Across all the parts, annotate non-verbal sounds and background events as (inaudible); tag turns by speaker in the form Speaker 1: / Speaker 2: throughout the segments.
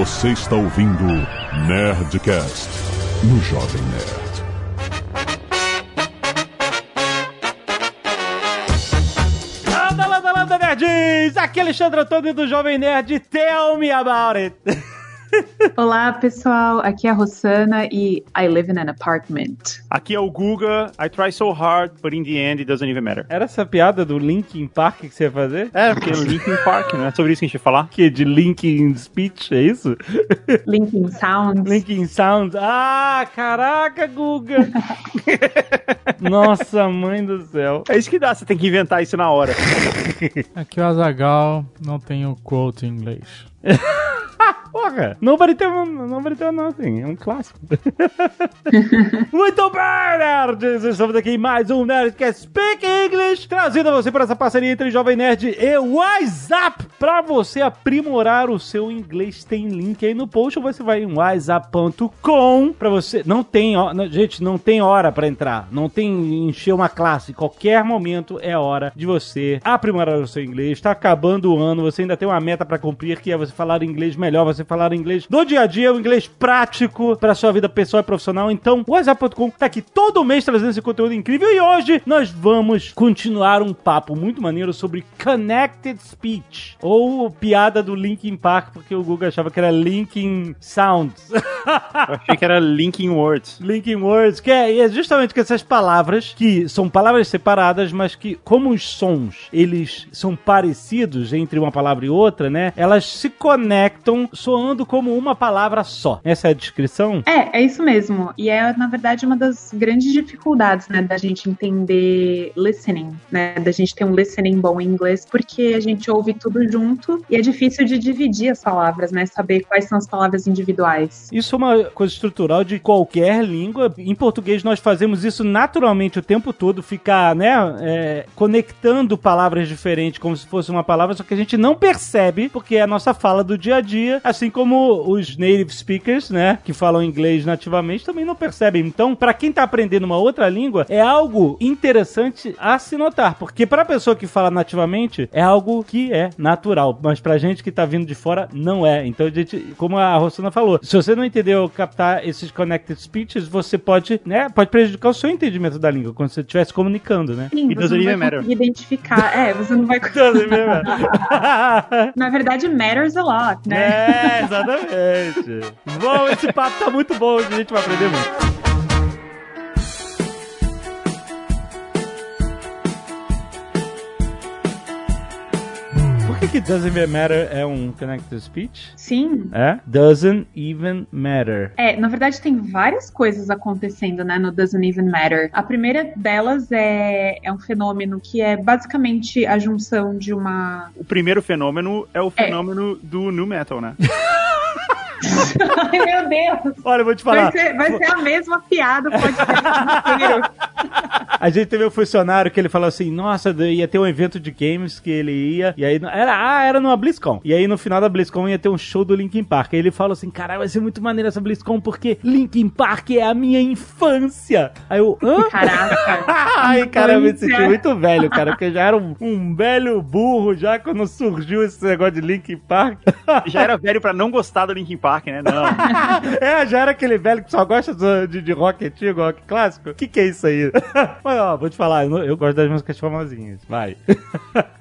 Speaker 1: Você está ouvindo Nerdcast no Jovem Nerd.
Speaker 2: Landa, landa, landa, nerds! Aqui é Alexandre Antônio do Jovem Nerd. Tell me about it! (laughs)
Speaker 3: Olá, pessoal. Aqui é a Rossana e I live in an apartment.
Speaker 4: Aqui é o Guga. I try so hard, but in the end it doesn't even matter.
Speaker 2: Era essa piada do Linkin Park que você ia fazer?
Speaker 4: É, porque é Linkin Park, não é sobre isso que a gente ia falar?
Speaker 2: Que de Linkin Speech, é isso?
Speaker 3: Linkin Sounds.
Speaker 2: Linkin Sound. Ah, caraca, Guga! (laughs) Nossa, mãe do céu.
Speaker 4: É isso que dá, você tem que inventar isso na hora.
Speaker 5: Aqui é o Azagal, não tenho quote em inglês. (laughs)
Speaker 2: Porra, Nobody Tell, nobody tell Nothing, é um clássico. (laughs) Muito bem, nerds! Estamos aqui em mais um Nerdcast Speak English, trazendo a você para essa parceria entre Jovem Nerd e WhatsApp, para você aprimorar o seu inglês. Tem link aí no post, ou você vai em whatsapp.com para você... Não tem, ó, não, gente, não tem hora para entrar, não tem encher uma classe, qualquer momento é hora de você aprimorar o seu inglês. Está acabando o ano, você ainda tem uma meta para cumprir, que é você falar inglês melhor, você falar inglês do dia a dia, o inglês prático para sua vida pessoal e profissional. Então, o WhatsApp.com tá aqui todo mês trazendo esse conteúdo incrível e hoje nós vamos continuar um papo muito maneiro sobre Connected Speech ou piada do Linkin Park, porque o Google achava que era Linkin Sounds.
Speaker 4: Eu achei que era Linkin Words.
Speaker 2: Linkin Words, que é, é justamente que essas palavras que são palavras separadas, mas que como os sons eles são parecidos entre uma palavra e outra, né? Elas se conectam soando como uma palavra só. Essa é a descrição?
Speaker 3: É, é isso mesmo. E é, na verdade, uma das grandes dificuldades, né, da gente entender listening, né? Da gente ter um listening bom em inglês, porque a gente ouve tudo junto e é difícil de dividir as palavras, né? Saber quais são as palavras individuais.
Speaker 2: Isso é uma coisa estrutural de qualquer língua. Em português nós fazemos isso naturalmente o tempo todo, ficar, né, é, conectando palavras diferentes como se fosse uma palavra, só que a gente não percebe porque é a nossa fala do dia a dia, assim como os native speakers, né, que falam inglês nativamente, também não percebem. Então, para quem tá aprendendo uma outra língua, é algo interessante a se notar, porque para pessoa que fala nativamente é algo que é natural, mas pra gente que tá vindo de fora não é. Então, a gente, como a Rossana falou, se você não entendeu captar esses connected speeches, você pode, né, pode prejudicar o seu entendimento da língua quando você estiver se comunicando, né?
Speaker 3: Sim,
Speaker 4: It
Speaker 3: você
Speaker 4: doesn't
Speaker 3: não vai
Speaker 4: matter.
Speaker 3: identificar. É, você não vai. (laughs) (laughs) Na verdade, matters a lot, né? (laughs)
Speaker 2: É, exatamente. Bom, esse papo tá muito bom, a gente vai aprender muito. Por que, que doesn't even matter é um connected speech?
Speaker 3: Sim.
Speaker 2: É? Doesn't even matter.
Speaker 3: É, na verdade tem várias coisas acontecendo, né, no Doesn't Even Matter. A primeira delas é, é um fenômeno que é basicamente a junção de uma...
Speaker 4: O primeiro fenômeno é o fenômeno do nu metal, né? (laughs) (laughs)
Speaker 3: Ai, meu Deus!
Speaker 2: Olha, eu vou te falar.
Speaker 3: Vai ser, vai ser a mesma piada o podcast inteiro. (laughs)
Speaker 2: A gente teve um funcionário que ele falou assim: Nossa, ia ter um evento de games que ele ia. E aí, era, ah, era numa BlizzCon. E aí, no final da BlizzCon, ia ter um show do Linkin Park. Aí ele falou assim: Caralho, vai ser muito maneiro essa BlizzCon porque Linkin Park é a minha infância. Aí eu, hã?
Speaker 3: Caraca. (laughs)
Speaker 2: Ai, cara, eu me senti muito velho, cara, porque já era um, um velho burro já quando surgiu esse negócio de Linkin Park.
Speaker 4: Já era velho pra não gostar do Linkin Park, né? Não. (laughs)
Speaker 2: é, já era aquele velho que só gosta do- de, de rock antigo, rock clássico. O que, que é isso aí? (laughs) Mas, ó, vou te falar, eu, eu gosto das músicas famosinhas. Vai. (laughs)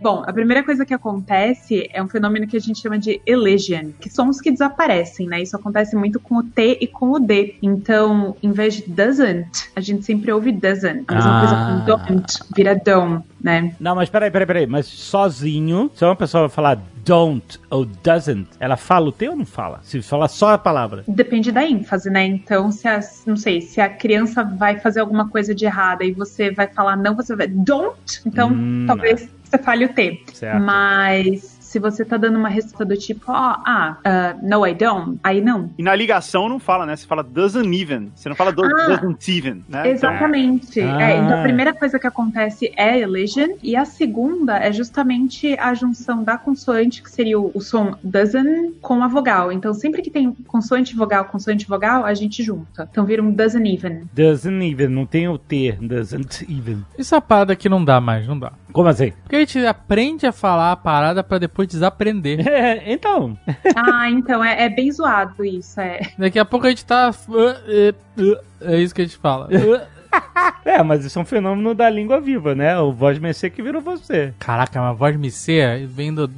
Speaker 3: Bom, a primeira coisa que acontece é um fenômeno que a gente chama de elision, que são os que desaparecem, né? Isso acontece muito com o T e com o D. Então, em vez de doesn't, a gente sempre ouve doesn't. A mesma
Speaker 2: Ah.
Speaker 3: coisa com don't, vira don't, né?
Speaker 2: Não, mas peraí, peraí, peraí. Mas sozinho, se uma pessoa falar don't ou doesn't, ela fala o T ou não fala? Se falar só a palavra.
Speaker 3: Depende da ênfase, né? Então, se a, não sei, se a criança vai fazer alguma coisa de errada e você vai falar não, você vai don't, então
Speaker 2: Hum,
Speaker 3: talvez você fale o T.
Speaker 2: Certo.
Speaker 3: Mas se você tá dando uma resposta do tipo, ó, ah, ah, no, I don't, aí não.
Speaker 4: E na ligação não fala, né? Você fala doesn't even. Você não fala do,
Speaker 3: Ah.
Speaker 4: doesn't even, né?
Speaker 3: Exatamente.
Speaker 2: Ah.
Speaker 3: É, então a primeira coisa que acontece é elision, e a segunda é justamente a junção da consoante, que seria o, o som doesn't, com a vogal. Então sempre que tem consoante vogal, consoante vogal, a gente junta. Então vira um doesn't even.
Speaker 2: Doesn't even, não tem o T. Doesn't even.
Speaker 5: Essa parada aqui não dá mais, não dá.
Speaker 2: Como assim?
Speaker 5: Porque a gente aprende a falar a parada pra depois depois desaprender. (laughs)
Speaker 2: É, então.
Speaker 3: Ah, então é, é bem zoado isso. É.
Speaker 5: Daqui a pouco a gente tá. É isso que a gente fala. (laughs)
Speaker 2: É, mas isso é um fenômeno da língua viva, né? O voz mercê que virou você.
Speaker 5: Caraca, mas voz me ser vem do,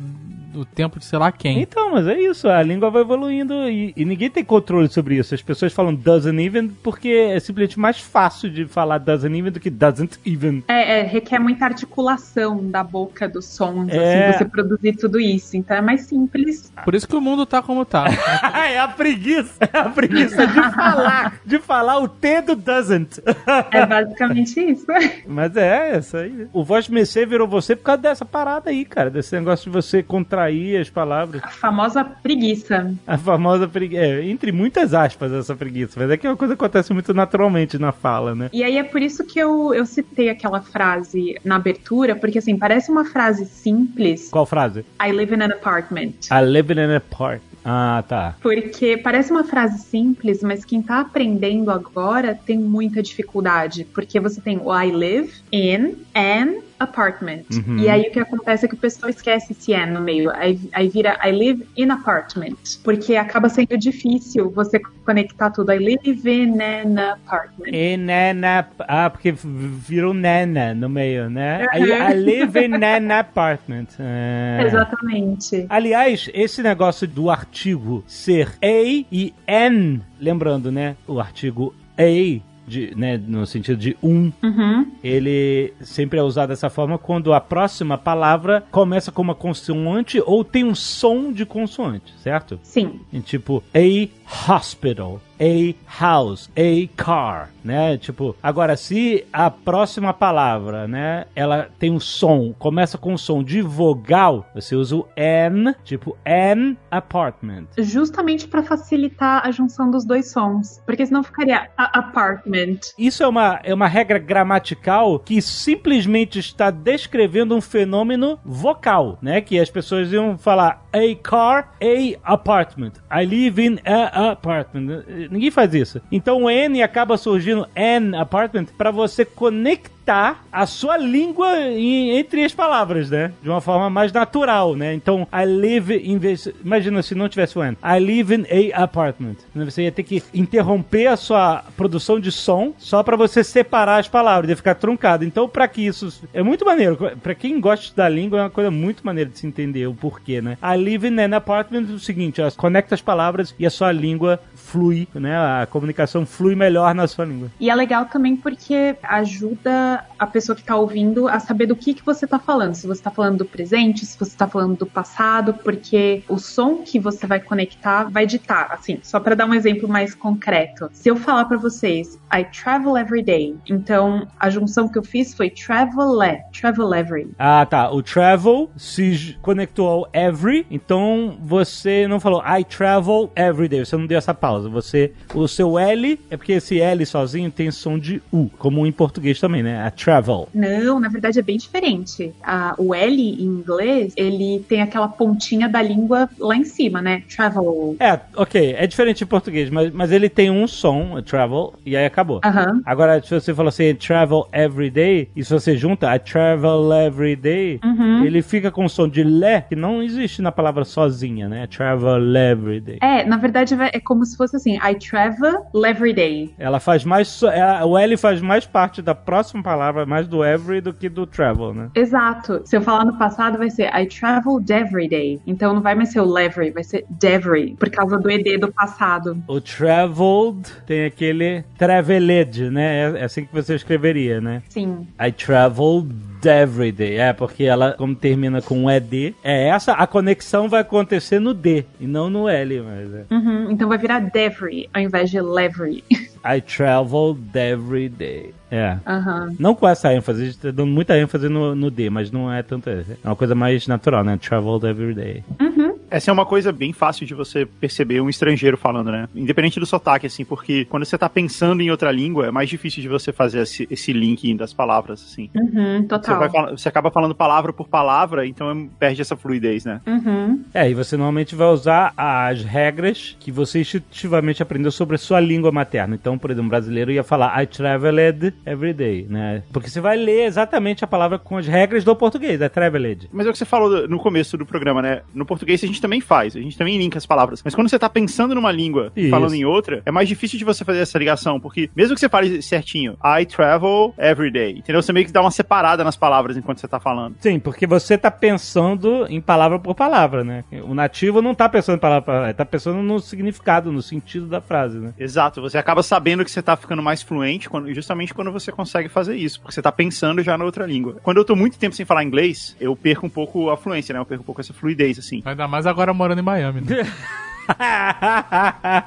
Speaker 5: do tempo de sei lá quem.
Speaker 2: Então, mas é isso, a língua vai evoluindo e, e ninguém tem controle sobre isso. As pessoas falam doesn't even porque é simplesmente mais fácil de falar doesn't even do que doesn't even.
Speaker 3: É, é, requer muita articulação da boca dos sons,
Speaker 2: É.
Speaker 3: assim, você produzir tudo isso. Então é mais simples.
Speaker 5: Por isso que o mundo tá como tá. (laughs)
Speaker 2: é a preguiça, é a preguiça de falar, de falar o T do doesn't.
Speaker 3: É basicamente isso.
Speaker 2: Mas é, essa aí. O voz mercê virou você por causa dessa parada aí, cara, desse negócio de você contrair as palavras.
Speaker 3: A famosa preguiça.
Speaker 2: A famosa preguiça. É, entre muitas aspas, essa preguiça. Mas é que é uma coisa que acontece muito naturalmente na fala, né?
Speaker 3: E aí é por isso que eu, eu citei aquela frase na abertura, porque assim, parece uma frase simples.
Speaker 2: Qual frase?
Speaker 3: I live in an apartment.
Speaker 2: I live in an apartment. Ah, tá.
Speaker 3: Porque parece uma frase simples, mas quem tá aprendendo agora tem muita dificuldade. Porque você tem o I live in an apartment.
Speaker 2: Uhum.
Speaker 3: E aí o que acontece é que o pessoal esquece esse an no meio. Aí, aí vira I live in apartment. Porque acaba sendo difícil você conectar tudo. I live in an apartment.
Speaker 2: E nana. Ah, porque virou nana no meio, né? I,
Speaker 3: Uhum.
Speaker 2: I live in an apartment. (laughs) É.
Speaker 3: Exatamente.
Speaker 2: Aliás, esse negócio do artigo ser a e n, lembrando, né? O artigo a, de, né, no sentido de um,
Speaker 3: Uhum.
Speaker 2: ele sempre é usado dessa forma quando a próxima palavra começa com uma consoante ou tem um som de consoante, certo?
Speaker 3: Sim.
Speaker 2: Em tipo, a hospital, a house, a car, né? Tipo, agora se a próxima palavra, né, ela tem um som, começa com um som de vogal, você usa o an, tipo an apartment.
Speaker 3: Justamente para facilitar a junção dos dois sons. Porque senão ficaria a apartment.
Speaker 2: Isso é uma, é uma regra gramatical que simplesmente está descrevendo um fenômeno vocal, né? Que as pessoas iam falar a car, a apartment. I live in a apartment. Ninguém faz isso. Então o N acaba surgindo an apartment para você conectar a sua língua em- entre as palavras, né? De uma forma mais natural, né? Então I live in this... Imagina se não tivesse o N. I live in a apartment. Você ia ter que interromper a sua produção de som só para você separar as palavras, ia ficar truncado. Então, para que isso é muito maneiro, Pra quem gosta da língua é uma coisa muito maneira de se entender o porquê, né? I live in an apartment é o seguinte, ó, conecta as palavras e a sua língua flui, né? A comunicação flui melhor na sua língua.
Speaker 3: E é legal também porque ajuda a pessoa que tá ouvindo a saber do que, que você tá falando. Se você tá falando do presente, se você tá falando do passado, porque o som que você vai conectar vai ditar. Assim, só para dar um exemplo mais concreto. Se eu falar para vocês, I travel every day. Então, a junção que eu fiz foi travel, travel every.
Speaker 2: Ah, tá. O travel se conectou ao every, então você não falou I travel every day. Você não deu essa pausa. Você, o seu L é porque esse L sozinho tem som de U, como em português também, né? A travel.
Speaker 3: Não, na verdade é bem diferente. Ah, o L em inglês, ele tem aquela pontinha da língua lá em cima, né? Travel.
Speaker 2: É, ok, é diferente em português, mas, mas ele tem um som, a travel, e aí acabou.
Speaker 3: Aham.
Speaker 2: Agora, se você falou assim, travel every day, e se você junta I travel every day,
Speaker 3: Uhum.
Speaker 2: ele fica com o som de le, que não existe na palavra sozinha, né? Travel every day.
Speaker 3: É, na verdade vai- é como se fosse assim, I travel every day.
Speaker 2: Ela faz mais. ela- o L faz mais parte da próxima palavra, mais do every do que do travel, né?
Speaker 3: Exato. Se eu falar no passado, vai ser I traveled every day. Então não vai mais ser o every, vai ser every, por causa do ED do passado.
Speaker 2: O traveled tem aquele traveled, né? É é assim que você escreveria, né?
Speaker 3: Sim.
Speaker 2: I traveled every day. É, porque ela, como termina com ED, é essa, a conexão vai acontecer no D e não no L, mas é.
Speaker 3: Uhum, Então vai virar every ao invés de levery.
Speaker 2: I traveled every day. É.
Speaker 3: Aham.
Speaker 2: Não com essa ênfase, a gente tá dando muita ênfase no, no D, mas não é tanto. É uma coisa mais natural, né? Traveled every day.
Speaker 3: Uhum.
Speaker 4: Essa é uma coisa bem fácil de você perceber um estrangeiro falando, né? Independente do sotaque, assim, porque quando você tá pensando em outra língua, é mais difícil de você fazer esse, esse link das palavras, assim.
Speaker 3: Uhum,
Speaker 4: Você,
Speaker 3: total.
Speaker 4: vai fala- você acaba falando palavra por palavra, então perde essa fluidez, né?
Speaker 3: Uhum.
Speaker 2: É, e você normalmente vai usar as regras que você instintivamente aprendeu sobre a sua língua materna. Então, por exemplo, um brasileiro ia falar I traveled every day, né? Porque você vai ler exatamente a palavra com as regras do português, I traveled.
Speaker 4: Mas é o que você falou no começo do programa, né? No português a gente também faz, a gente também linka as palavras. Mas quando você tá pensando numa língua e
Speaker 2: Isso.
Speaker 4: falando em outra, é mais difícil de você fazer essa ligação, porque mesmo que você fale certinho, I travel every day, entendeu? Você meio que dá uma separada nas palavras enquanto você tá falando.
Speaker 2: Sim, porque você tá pensando em palavra por palavra, né? O nativo não tá pensando em palavra por palavra, tá pensando no significado, no sentido da frase, né?
Speaker 4: Exato, você acaba sabendo que você tá ficando mais fluente quando- justamente quando você consegue fazer isso, porque você tá pensando já na outra língua. Quando eu tô muito tempo sem falar inglês, eu perco um pouco a fluência, né? Eu perco um pouco essa fluidez, assim.
Speaker 5: Ainda mais agora morando em Miami, né? (laughs)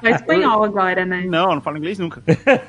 Speaker 3: É (laughs) espanhol agora, né?
Speaker 4: Não, eu não falo inglês nunca.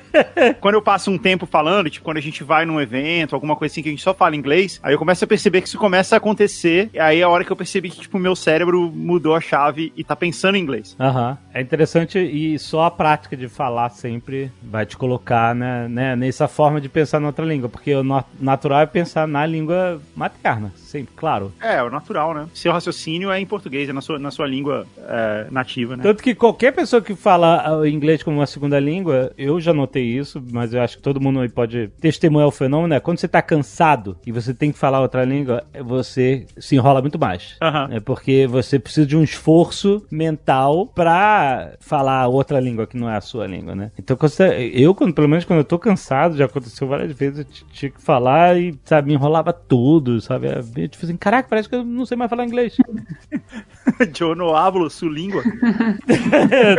Speaker 4: (laughs) quando eu passo um tempo falando, tipo, quando a gente vai num evento, alguma coisa assim que a gente só fala inglês, aí eu começo a perceber que isso começa a acontecer, e aí é a hora que eu percebi que, tipo, o meu cérebro mudou a chave e tá pensando em inglês.
Speaker 2: Aham. É interessante e só a prática de falar sempre vai te colocar né, né, nessa forma de pensar na outra língua, porque o na- natural é pensar na língua materna, sempre, claro.
Speaker 4: É, é o natural, né? Seu raciocínio é em português, é na sua, na sua língua é, nativa, né?
Speaker 2: Tanto que qualquer pessoa que fala ah, inglês como uma segunda língua, eu já notei isso, mas eu acho que todo mundo aí pode testemunhar o fenômeno, é quando você tá cansado e você tem que falar outra língua, você se enrola muito mais. É porque você precisa de um esforço mental pra falar outra língua que não é a sua língua, né? Então, eu, quando, pelo menos quando eu tô cansado, já aconteceu várias vezes, eu tinha que falar e, sabe, me enrolava tudo, sabe? É meio difícil. assim, Caraca, parece que eu não sei mais falar inglês. (laughs)
Speaker 4: Não hablo sua língua.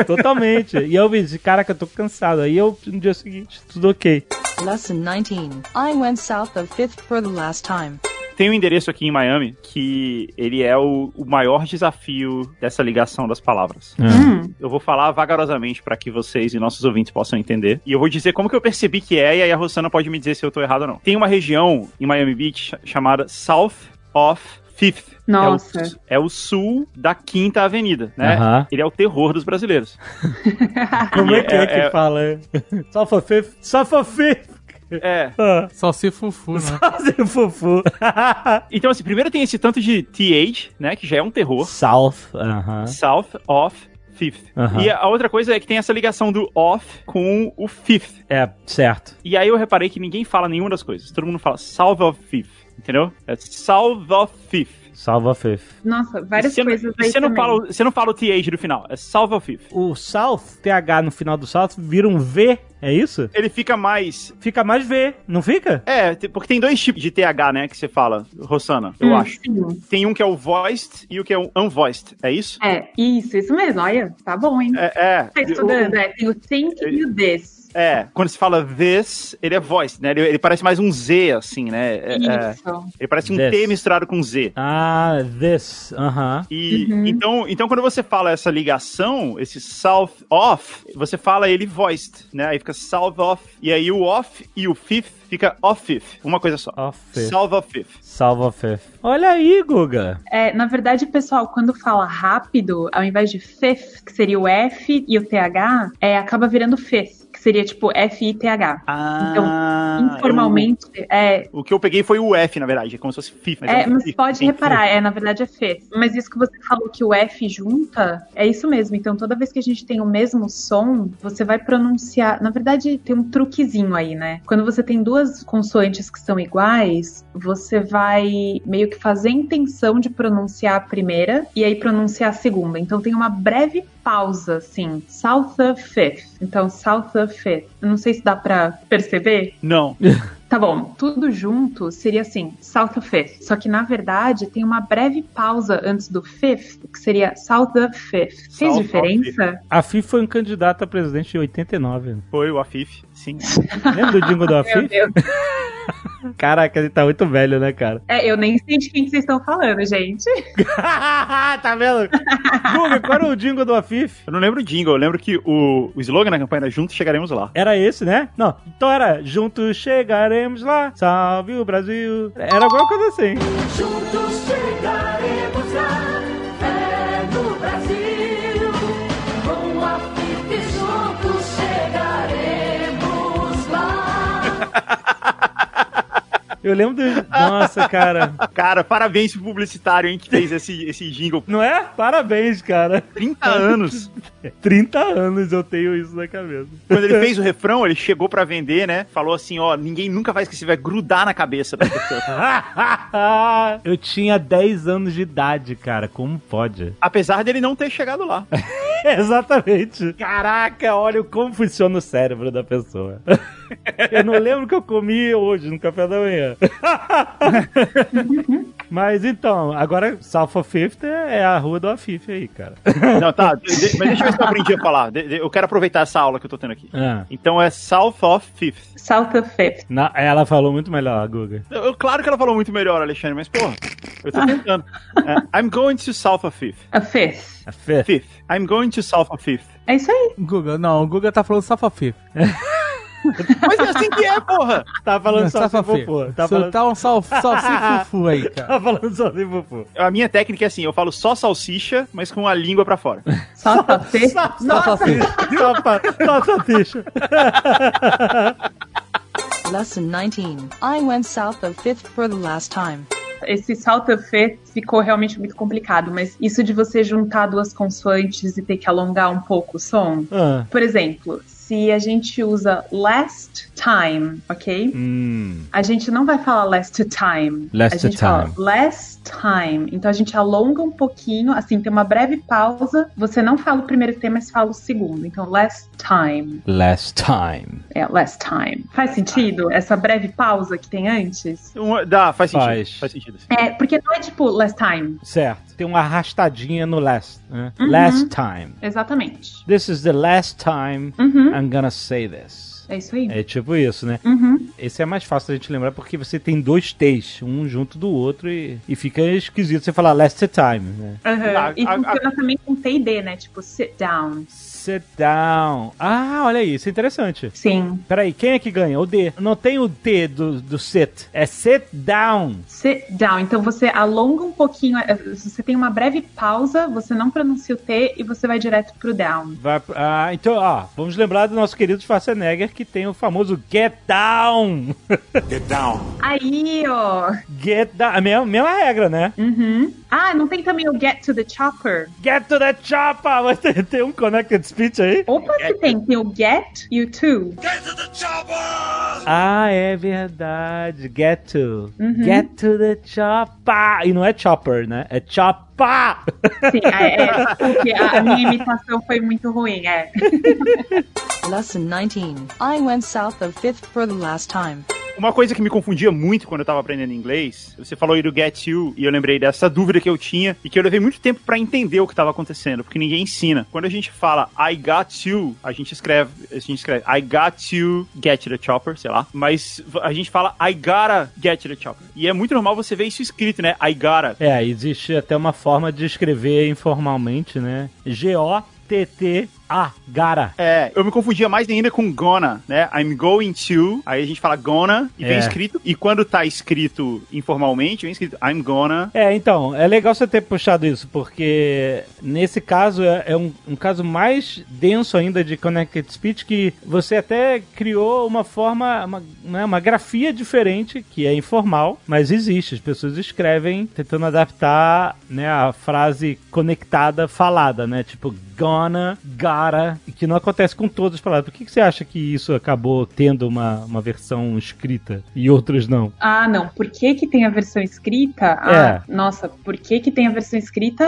Speaker 2: Totalmente. E eu vi, disse, caraca, eu tô cansado. Aí eu, no dia seguinte, tudo ok.
Speaker 6: Lesson 19. I went south of 5th for the last time.
Speaker 4: Tem um endereço aqui em Miami que ele é o, o maior desafio dessa ligação das palavras.
Speaker 3: Hum.
Speaker 4: Eu vou falar vagarosamente para que vocês e nossos ouvintes possam entender. E eu vou dizer como que eu percebi que é, e aí a Rosana pode me dizer se eu tô errado ou não. Tem uma região em Miami Beach cha- chamada South of Fifth.
Speaker 3: Nossa.
Speaker 4: É o, é o sul da Quinta Avenida, né?
Speaker 2: Aham.
Speaker 4: Ele é o terror dos brasileiros. (laughs)
Speaker 2: Como é que é,
Speaker 4: É,
Speaker 2: que
Speaker 4: é-
Speaker 2: fala? Só for fifth, só for fifth.
Speaker 4: É.
Speaker 2: Ah,
Speaker 5: Só se fufu, né?
Speaker 2: Fazer fufu. (laughs)
Speaker 4: Então, assim, primeiro tem esse tanto de TH, né? Que já é um terror.
Speaker 2: South, aham.
Speaker 4: South of Fifth.
Speaker 2: Aham.
Speaker 4: E a outra coisa é que tem essa ligação do off com o fifth.
Speaker 2: É, certo.
Speaker 4: E aí eu reparei que ninguém fala nenhuma das coisas. Todo mundo fala South of Fifth. Entendeu? É of Fifth.
Speaker 2: Salva fifth.
Speaker 3: Nossa, várias
Speaker 4: você,
Speaker 3: coisas aí
Speaker 4: você não, fala, o- você não fala o TH no final. É South of Fifth.
Speaker 2: O South, TH no final do South, vira um V, é isso?
Speaker 4: Ele fica mais.
Speaker 2: Fica mais V, não fica?
Speaker 4: É, porque tem dois tipos de TH, né? Que você fala, Rossana, eu
Speaker 3: Hum,
Speaker 4: acho.
Speaker 3: sim.
Speaker 4: Tem um que é o voiced e o que é o unvoiced. É isso?
Speaker 3: É, isso, isso mesmo. Olha, tá bom, hein?
Speaker 4: É. é.
Speaker 3: Tá estudando, é. Tem o think e o this.
Speaker 4: É, quando se fala this, ele é voiced, né? Ele, ele parece mais um Z, assim, né? É- é.
Speaker 3: Isso.
Speaker 4: ele parece um
Speaker 2: This.
Speaker 4: T misturado com Z.
Speaker 2: Ah, this, aham.
Speaker 4: E
Speaker 3: Uhum.
Speaker 4: então, então quando você fala essa ligação, esse south off, você fala ele voiced, né? Aí fica south off e aí o off e o fifth fica off fifth, uma coisa só.
Speaker 2: Off fifth.
Speaker 4: South of fifth.
Speaker 2: Salva fifth. Olha aí, Guga.
Speaker 3: É, na verdade, pessoal, quando fala rápido, ao invés de fifth, que seria o F e o TH, é, acaba virando fifth, que seria tipo F-I-T-H.
Speaker 4: Ah,
Speaker 3: Informalmente, é,
Speaker 4: eu- o que eu peguei foi o F, na verdade, é como se fosse fifth.
Speaker 3: É,
Speaker 4: um
Speaker 3: mas pode reparar, é, na verdade é fifth. Mas isso que você falou que o F junta, é isso mesmo. Então toda vez que a gente tem o mesmo som, você vai pronunciar. Na verdade, tem um truquezinho aí, né? Quando você tem duas consoantes que são iguais, você vai meio que fazer a intenção de pronunciar a primeira e aí pronunciar a segunda. Então tem uma breve pausa, assim. South of fifth. Então, South of fifth. Eu não sei se dá pra perceber.
Speaker 4: Não. (laughs)
Speaker 3: Tá bom, tudo junto seria assim, South of Fifth. Só que na verdade tem uma breve pausa antes do fifth, que seria South of Fifth. Fez
Speaker 4: South
Speaker 3: diferença?
Speaker 2: A FIF foi um candidato a presidente em 89.
Speaker 4: Foi o Afif, sim.
Speaker 2: Lembra do jingle do (laughs)
Speaker 3: Meu
Speaker 2: Afif?
Speaker 3: Deus. (laughs)
Speaker 2: Caraca, ele tá muito velho, né, cara?
Speaker 3: É, eu nem sei de quem que vocês estão falando, gente. (laughs)
Speaker 2: tá vendo? Guga, qual era o jingle do Afif?
Speaker 4: Eu não lembro o jingle, eu lembro que o, o slogan da campanha era Juntos Chegaremos Lá.
Speaker 2: Era esse, né? Não, então era Juntos chegaremos lá, salve o Brasil. Era alguma coisa assim.
Speaker 7: Juntos chegaremos lá,
Speaker 2: Eu lembro do. Nossa, cara. (laughs)
Speaker 4: Cara, parabéns pro publicitário, hein, que fez esse, esse jingle.
Speaker 2: Não é? Parabéns, cara.
Speaker 4: 30 anos. (laughs)
Speaker 2: 30 anos eu tenho isso na cabeça.
Speaker 4: Quando ele fez o refrão, ele chegou pra vender, né? Falou assim, ó, ninguém nunca vai esquecer, vai grudar na cabeça da pessoa. (laughs)
Speaker 2: eu tinha 10 anos de idade, cara. Como pode?
Speaker 4: Apesar dele não ter chegado lá. (laughs)
Speaker 2: Exatamente. Caraca, olha como funciona o cérebro da pessoa. (laughs) Eu não lembro o que eu comi hoje no café da manhã. (laughs) Mas então, agora South of Fifth é a rua do Afif aí, cara. (laughs)
Speaker 4: Não, tá, de- de- mas deixa eu ver se eu aprendi a falar. De- de- eu quero aproveitar essa aula que eu tô tendo aqui.
Speaker 2: Ah,
Speaker 4: Então é South of Fifth.
Speaker 3: South of Fifth.
Speaker 2: na- ela falou muito melhor, a Guga.
Speaker 4: Eu- eu- claro que ela falou muito melhor, Alexandre, mas porra, eu tô tentando. É, I'm going to South of Fifth.
Speaker 3: A Fifth.
Speaker 2: A Fifth.
Speaker 4: Fifth. I'm going to South of Fifth.
Speaker 3: É isso aí.
Speaker 5: Guga, não, o Guga tá falando Safafi. (laughs)
Speaker 4: Mas é assim que é, porra.
Speaker 2: Tá falando só assim,
Speaker 5: Safafi.
Speaker 2: fofo. Tá
Speaker 5: Você
Speaker 2: falando,
Speaker 5: tá um sal, salsifufu (laughs) fufu aí, cara.
Speaker 2: tá falando só assim, fofo.
Speaker 4: A minha técnica é assim, eu falo só salsicha, mas com a língua pra fora. (laughs)
Speaker 3: Fifth.
Speaker 2: Só salsicha. (laughs)
Speaker 6: Lesson 19. I went south of 5th for the last time.
Speaker 3: Esse South of Fifth ficou realmente muito complicado, mas isso de você juntar duas consoantes e ter que alongar um pouco o som.
Speaker 2: Ah,
Speaker 3: Por exemplo, se a gente usa last time, ok?
Speaker 2: hum.
Speaker 3: A gente não vai falar last time.
Speaker 2: Last
Speaker 3: a gente
Speaker 2: time.
Speaker 3: fala last time. Então a gente alonga um pouquinho, assim, tem uma breve pausa. Você não fala o primeiro tema, mas fala o segundo. Então, last time.
Speaker 2: Last time.
Speaker 3: É, last time. Faz sentido essa breve pausa que tem antes?
Speaker 4: Um- dá, faz sentido.
Speaker 2: Faz.
Speaker 4: Faz, sentido. sim.
Speaker 3: É, porque não é tipo last time.
Speaker 2: Certo. Tem uma arrastadinha no last. Né?
Speaker 3: Uhum.
Speaker 2: Last time.
Speaker 3: Exatamente.
Speaker 2: This is the last time
Speaker 3: Uhum.
Speaker 2: I'm gonna say this.
Speaker 3: É isso aí.
Speaker 2: É tipo isso, né?
Speaker 3: Uhum.
Speaker 2: Esse é mais fácil da gente lembrar porque você tem dois T's, um junto do outro e, e fica esquisito você falar last time, né?
Speaker 3: Uhum. E
Speaker 4: a-
Speaker 3: funciona também com T e D, né? Tipo, sit down.
Speaker 2: Sit down. Ah, olha aí, isso é interessante.
Speaker 3: Sim.
Speaker 2: Peraí, quem é que ganha? O D. Não tem o T do, do sit. É sit down.
Speaker 3: Sit down. Então você alonga um pouquinho. eh, Você tem uma breve pausa, você não pronuncia o T e você vai direto pro down.
Speaker 2: Vai, ah, então, ó, vamos lembrar do nosso querido Schwarzenegger que tem o famoso get down. (laughs)
Speaker 3: Aí, ó.
Speaker 2: Get down. A mesma, mesma regra, né?
Speaker 3: Uhum. Ah, não tem também o get to the chopper?
Speaker 2: Get to the chopper! Mas tem, tem um connected speech aí?
Speaker 3: Opa, se tem. Tem o get e o to. Get to the Chopper!
Speaker 2: Ah, é verdade. Get to.
Speaker 3: Uhum.
Speaker 2: Get to the chopper. E não é chopper, né? É chopper. (laughs)
Speaker 3: Sim, é, é, porque a, a minha imitação foi muito ruim, é. (laughs)
Speaker 6: Lesson 19. I went south of 5th for the last time.
Speaker 4: Uma coisa que me confundia muito quando eu tava aprendendo inglês, você falou aí do get you, e eu lembrei dessa dúvida que eu tinha e que eu levei muito tempo pra entender o que tava acontecendo, porque ninguém ensina. Quando a gente fala I got you, a gente escreve, a gente escreve I got you, get the chopper, sei lá, mas a gente fala I gotta get the chopper. E é muito normal você ver isso escrito, né? I gotta.
Speaker 2: É, existe até uma forma de escrever informalmente, né? G-O-T-T-A. Gara.
Speaker 4: É, eu me confundia mais ainda com gonna, né? I'm going to, aí a gente fala gonna e vem
Speaker 2: É.
Speaker 4: escrito, e quando tá escrito informalmente, vem escrito I'm gonna.
Speaker 2: É, então, é legal você ter puxado isso, porque nesse caso é, é um, um caso mais denso ainda de Connected Speech, que você até criou uma forma, uma, né, uma grafia diferente, que é informal, mas existe. As pessoas escrevem tentando adaptar né, a frase conectada falada, né? Tipo, gonna, gotta, e que não acontece com todas as palavras. Por que, que você acha que isso acabou tendo uma, uma versão escrita e outras não?
Speaker 3: Ah, não. Por que que tem a versão escrita? Ah, nossa, por que que tem a versão escrita?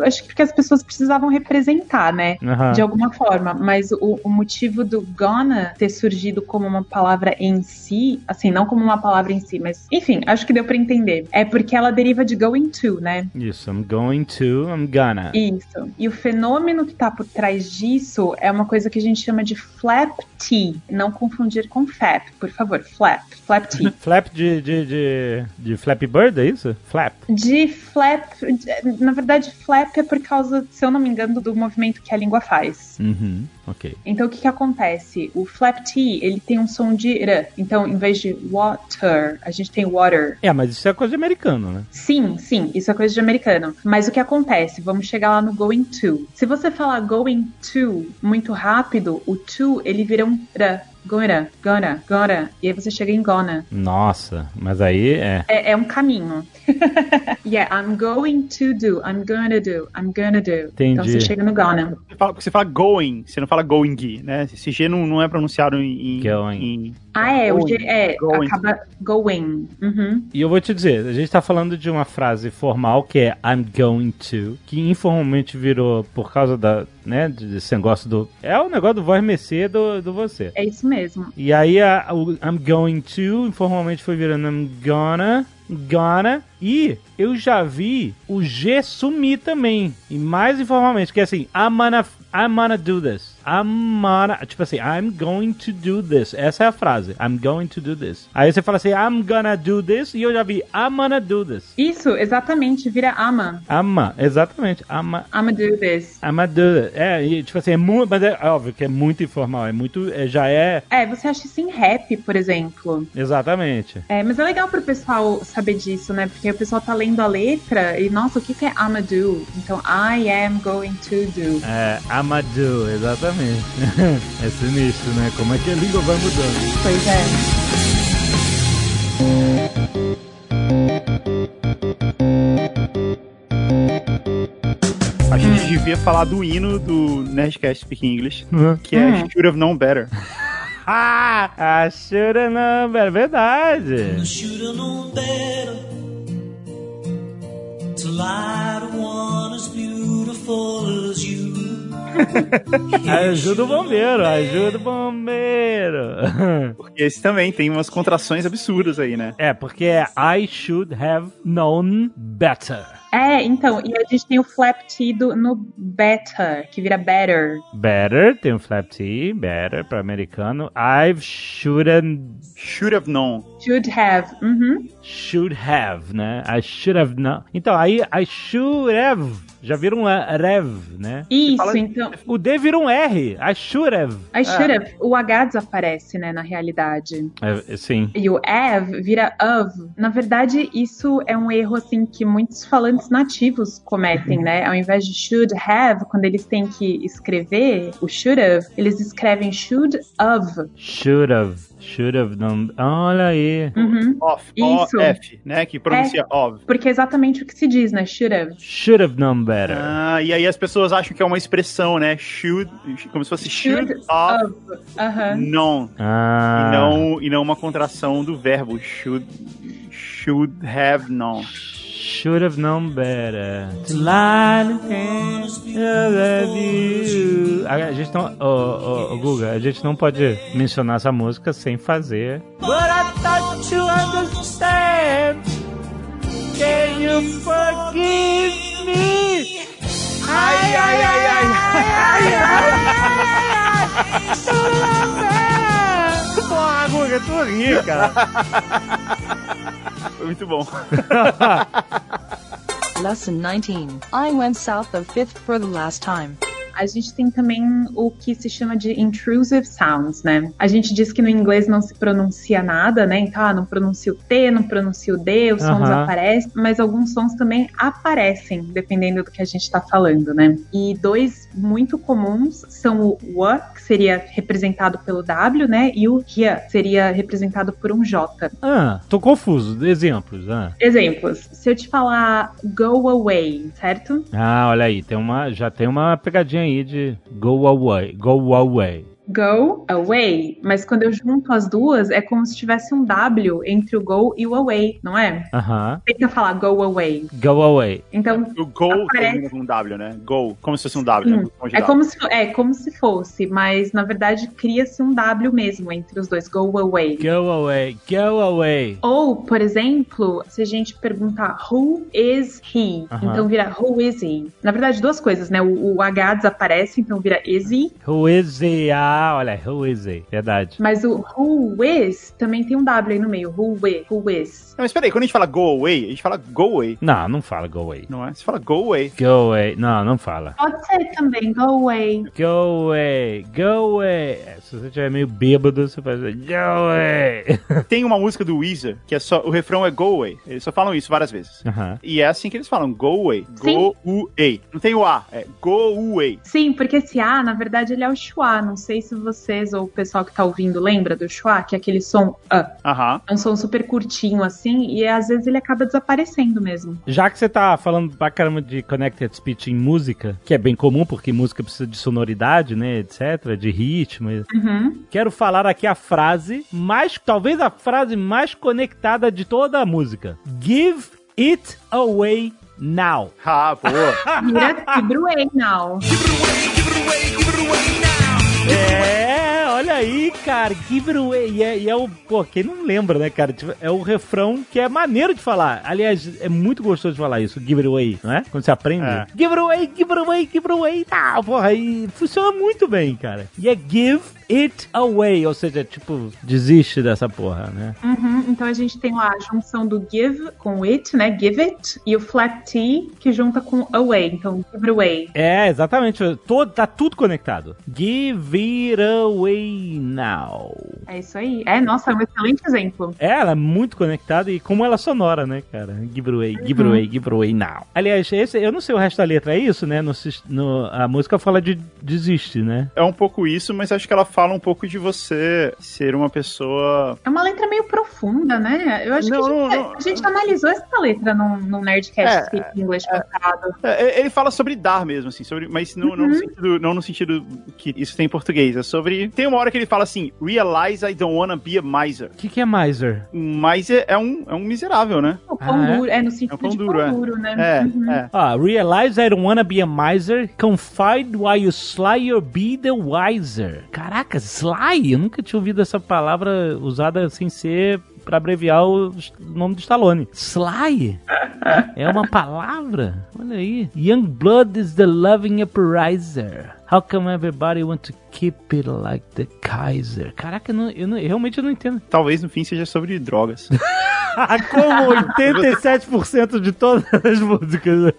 Speaker 3: Acho que porque as pessoas precisavam representar, né?
Speaker 2: Aham.
Speaker 3: De alguma forma. Mas o, o motivo do gonna ter surgido como uma palavra em si, assim, não como uma palavra em si, mas enfim, acho que deu pra entender. É porque ela deriva de going to, né?
Speaker 2: Isso, I'm going to, I'm gonna.
Speaker 3: Isso. E o fenômeno que tá por trás disso é uma coisa que a gente chama de flap T. Não confundir com fap, por favor. Flap. Flap T. (laughs)
Speaker 2: Flap de, de, de, de Flappy Bird, é isso? Flap.
Speaker 3: De flap, de- na verdade, flap é por causa, se eu não me engano, do movimento que a língua faz.
Speaker 2: Uhum, ok.
Speaker 3: Então, o que que acontece? O flap T, ele tem um som de r. Então, em vez de water, a gente tem water.
Speaker 2: É, mas isso é coisa de americano, né?
Speaker 3: Sim, sim, isso é coisa de americano. Mas o que acontece? Vamos chegar lá no going to. Se você falar going to muito rápido, o to ele vira um r. gonna, gonna, gonna. E aí você chega em gonna.
Speaker 2: Nossa, mas aí é.
Speaker 3: É, é um caminho. (laughs) yeah, I'm going to do, I'm gonna do, I'm gonna do. Então
Speaker 2: Entendi.
Speaker 3: você chega no gonna.
Speaker 4: Você fala, você fala going, você não fala going, né? Esse G não, não é pronunciado em. em-
Speaker 2: Going.
Speaker 4: em-
Speaker 3: Ah, é, o
Speaker 4: Going,
Speaker 3: G, é,
Speaker 4: going.
Speaker 3: acaba going. Uhum.
Speaker 2: E eu vou te dizer, a gente tá falando de uma frase formal que é I'm going to, que informalmente virou por causa da, né, desse negócio do. É o negócio do voz mercê do, do você.
Speaker 3: É isso mesmo.
Speaker 2: E aí a, o I'm going to informalmente foi virando I'm gonna, gonna. E eu já vi o G sumir também. E mais informalmente, que é assim, I'm gonna, I'm gonna do this. I'm gonna, tipo assim, I'm going to do this. Essa é a frase. I'm going to do this. Aí você fala assim, I'm gonna do this. E eu já vi, I'm gonna do this.
Speaker 3: Isso, exatamente, vira ama.
Speaker 2: Ama, exatamente. Ama,
Speaker 3: I'ma do this.
Speaker 2: ama do this. É, e, tipo assim, é muito, mas é óbvio que é muito informal. É muito, é, já é,
Speaker 3: É, você acha isso em rap, por exemplo.
Speaker 2: exatamente.
Speaker 3: É, mas é legal pro pessoal saber disso, né? Porque o pessoal tá lendo a letra e, nossa, o que, que é I'ma do? Então, I am going to do.
Speaker 2: É, Amadou, exatamente. (laughs) é sinistro, né? Como é que a língua vai mudando.
Speaker 3: Pois é.
Speaker 4: A gente devia falar do hino do Nerdcast Speak English, que é
Speaker 3: Hum.
Speaker 4: Should Have Known Better. (laughs)
Speaker 2: Ah, a shoulda number, é verdade.
Speaker 7: Should've known better to lie to one as beautiful as you. (laughs)
Speaker 2: Ajuda o bombeiro, ajuda o bombeiro. (laughs)
Speaker 4: Porque esse também tem umas contrações absurdas aí, né?
Speaker 2: É, porque é I should have known better.
Speaker 3: É, então, e a gente tem o flap T do, no better, que vira better.
Speaker 2: Better, tem um flap T, better para americano. I shouldn't,
Speaker 4: Should Have Known.
Speaker 3: Should have. Uhum.
Speaker 2: should have, né? I should have known. Então, aí I should have, já vira um rev, né?
Speaker 3: Isso,
Speaker 4: fala-
Speaker 3: então.
Speaker 2: O D vira um R, I should have.
Speaker 3: I should have. O H desaparece, né, na realidade.
Speaker 2: É, sim.
Speaker 3: E o have vira of. Na verdade, isso é um erro, assim, que muitos falantes nativos cometem, né? Ao invés de should have, quando eles têm que escrever o should have, eles escrevem should of.
Speaker 2: Should have, should have known. Olha aí.
Speaker 3: Uhum.
Speaker 4: Off.
Speaker 3: Isso.
Speaker 4: O-F, né? Que pronuncia of.
Speaker 3: Porque é exatamente o que se diz, né? Should have.
Speaker 2: Should have known better.
Speaker 4: Ah, e aí as pessoas acham que é uma expressão, né? Should, como se fosse should,
Speaker 3: Should of. Aham.
Speaker 4: known.
Speaker 2: Ah.
Speaker 4: E, não, e não uma contração do verbo should, should have known.
Speaker 2: Should have known better. To lie to think I love you. A gente não. Ô, ô, ô, Guga, a gente não pode mencionar essa música sem fazer. But I thought you understand. Can you forgive me? Ai, ai, ai, ai, ai, ai, ai. Porra, Guga, tu ri, cara.
Speaker 4: Foi muito bom. (laughs)
Speaker 6: Lesson 19. I went south of 5th for the last time.
Speaker 3: A gente tem também o que se chama de intrusive sounds, né? A gente diz que no inglês não se pronuncia nada, né? Então, ah, não pronuncia o T, não pronuncia o D, os sons
Speaker 2: Aham.
Speaker 3: aparecem, mas alguns sons também aparecem, dependendo do que a gente tá falando, né? E dois muito comuns são o W, que seria representado pelo W, né? E o RIA, que seria representado por um J.
Speaker 2: Ah, tô confuso. Exemplos. Ah.
Speaker 3: Exemplos. Se eu te falar go away, certo?
Speaker 2: Ah, olha aí, tem uma, já tem uma pegadinha aí go away, go away.
Speaker 3: Go away, mas quando eu junto as duas, é como se tivesse um W entre o go e o away, não é?
Speaker 2: Aham.
Speaker 3: Tenta falar go away.
Speaker 2: Go away.
Speaker 3: Então,
Speaker 4: O go
Speaker 3: Aparece.
Speaker 4: termina com um W, né? Go. Como se fosse um W, né?
Speaker 3: É como, se, é como se fosse, mas na verdade cria-se um W mesmo entre os dois, go away.
Speaker 2: Go away, go away.
Speaker 3: Ou, por exemplo, se a gente perguntar who is he,
Speaker 2: Aham.
Speaker 3: então vira who is he. Na verdade, duas coisas, né? O, o H desaparece, então vira is he,
Speaker 2: Who is he? Ah, olha, who is he? Verdade.
Speaker 3: mas o who is também tem um W aí no meio, who is, who is.
Speaker 4: Não, mas peraí, quando a gente fala go away, a gente fala go away,
Speaker 2: Não, não fala go away.
Speaker 4: não é? Você fala go away.
Speaker 2: Go away. Não, não fala.
Speaker 3: Pode ser também, go away.
Speaker 2: Go away, go away. É, Se você estiver meio bêbado, você faz go away. (laughs)
Speaker 4: Tem uma música do Weezer que é só, o refrão é go away. Eles só falam isso várias vezes.
Speaker 2: Aham.
Speaker 4: E é assim que eles falam, go away. Go away. Não tem o A, é go away.
Speaker 3: Sim, porque esse A, na verdade, ele é o schwa. Não sei se se vocês ou o pessoal que tá ouvindo lembra do schwa, que é aquele som ah, é um som super curtinho assim, e às vezes ele acaba desaparecendo mesmo.
Speaker 2: Já que você tá falando pra caramba de connected speech em música, que é bem comum, porque música precisa de sonoridade, né, etc., de ritmo.
Speaker 3: Uhum.
Speaker 2: Quero falar aqui a frase mais, talvez a frase mais conectada de toda a música. Give it away now.
Speaker 4: Ah, boa.
Speaker 3: Vira Kibruei now.
Speaker 2: É, olha aí, cara. Give it away. E é, e é o. Pô, quem não lembra, né, cara? Tipo, É o refrão que é maneiro de falar. Aliás, é muito gostoso de falar isso. Give it away, não é? Quando você aprende.
Speaker 4: É.
Speaker 2: Give it away, give it away, give it away. Tá, porra, aí funciona muito bem, cara. E é give it away. Ou seja, tipo, desiste dessa porra, né?
Speaker 3: Uhum, Então a gente tem lá a junção do give com it, né? Give it, e o flat T que junta com away. Então, give away.
Speaker 2: É, exatamente. Todo, tá tudo conectado. Give it away now.
Speaker 3: É isso aí. É, nossa, é um excelente exemplo.
Speaker 2: É, ela é muito conectada e como ela é sonora, né, cara? Give it away, give it away, give it away now. Aliás, esse, eu não sei o resto da letra, é isso, né? No, no- a música fala de desiste, né?
Speaker 4: É um pouco isso, mas acho que ela fala um pouco de você ser uma pessoa.
Speaker 3: É uma letra meio profunda, né? Eu acho
Speaker 4: Não,
Speaker 3: que a gente,
Speaker 4: não, não.
Speaker 3: a gente analisou essa letra num, num Nerdcast
Speaker 4: É,
Speaker 3: Speak English passado.
Speaker 4: É, ele fala sobre dar mesmo, assim, sobre, mas não, não, no
Speaker 3: Uhum.
Speaker 4: sentido, não no sentido que isso tem em português. É sobre. Tem uma hora que ele fala assim: Realize I don't wanna be a miser.
Speaker 2: O que, que é miser?
Speaker 4: Miser é um, é um miserável, né?
Speaker 3: O pão
Speaker 2: Ah, é?
Speaker 3: duro, é no sentido
Speaker 4: É pão
Speaker 3: de
Speaker 4: duro,
Speaker 3: pão
Speaker 4: é.
Speaker 3: duro, né?
Speaker 4: É,
Speaker 3: Uhum.
Speaker 4: é.
Speaker 2: Ah, realize I don't wanna be a miser, confide while you sly or be the wiser. Caraca, sly? Eu nunca tinha ouvido essa palavra usada sem ser pra abreviar o nome do Stallone. Sly? É uma palavra? Olha aí. Young blood is the loving uprising. How come everybody want to keep it like the Kaiser? Caraca, eu, não- eu não- eu realmente não entendo.
Speaker 4: Talvez no fim seja sobre drogas.
Speaker 2: Como (laughs) 87% de todas as músicas.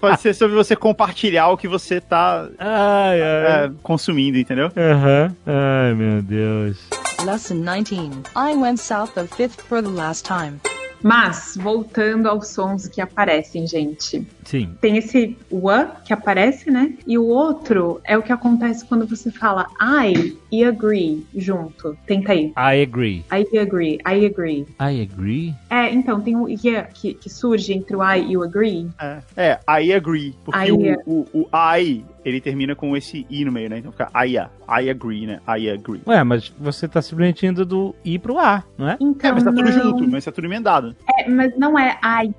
Speaker 4: Pode ser sobre você compartilhar o que você tá
Speaker 2: Ai, ai.
Speaker 4: é, consumindo, entendeu?
Speaker 2: Aham. Ai, meu Deus.
Speaker 6: Lesson 19. I went south of 5th for the last time.
Speaker 3: Mas, voltando aos sons que aparecem, gente.
Speaker 2: Sim.
Speaker 3: Tem esse wa que aparece, né? E o outro é o que acontece quando você fala I e agree junto. Tenta aí.
Speaker 2: I agree.
Speaker 3: I agree, I agree.
Speaker 2: I agree?
Speaker 3: É, então, tem o yeah que, que surge entre o I e o agree.
Speaker 4: É, é I agree. Porque
Speaker 3: I-
Speaker 4: o, o, o I, ele termina com esse I no meio, né? Então fica I, I agree, né? I agree.
Speaker 2: Ué, mas você tá simplesmente indo do I pro A, não é?
Speaker 3: Então,
Speaker 4: É, mas tá tudo
Speaker 3: não,
Speaker 4: junto, mas tá tudo emendado.
Speaker 3: É, mas não é I,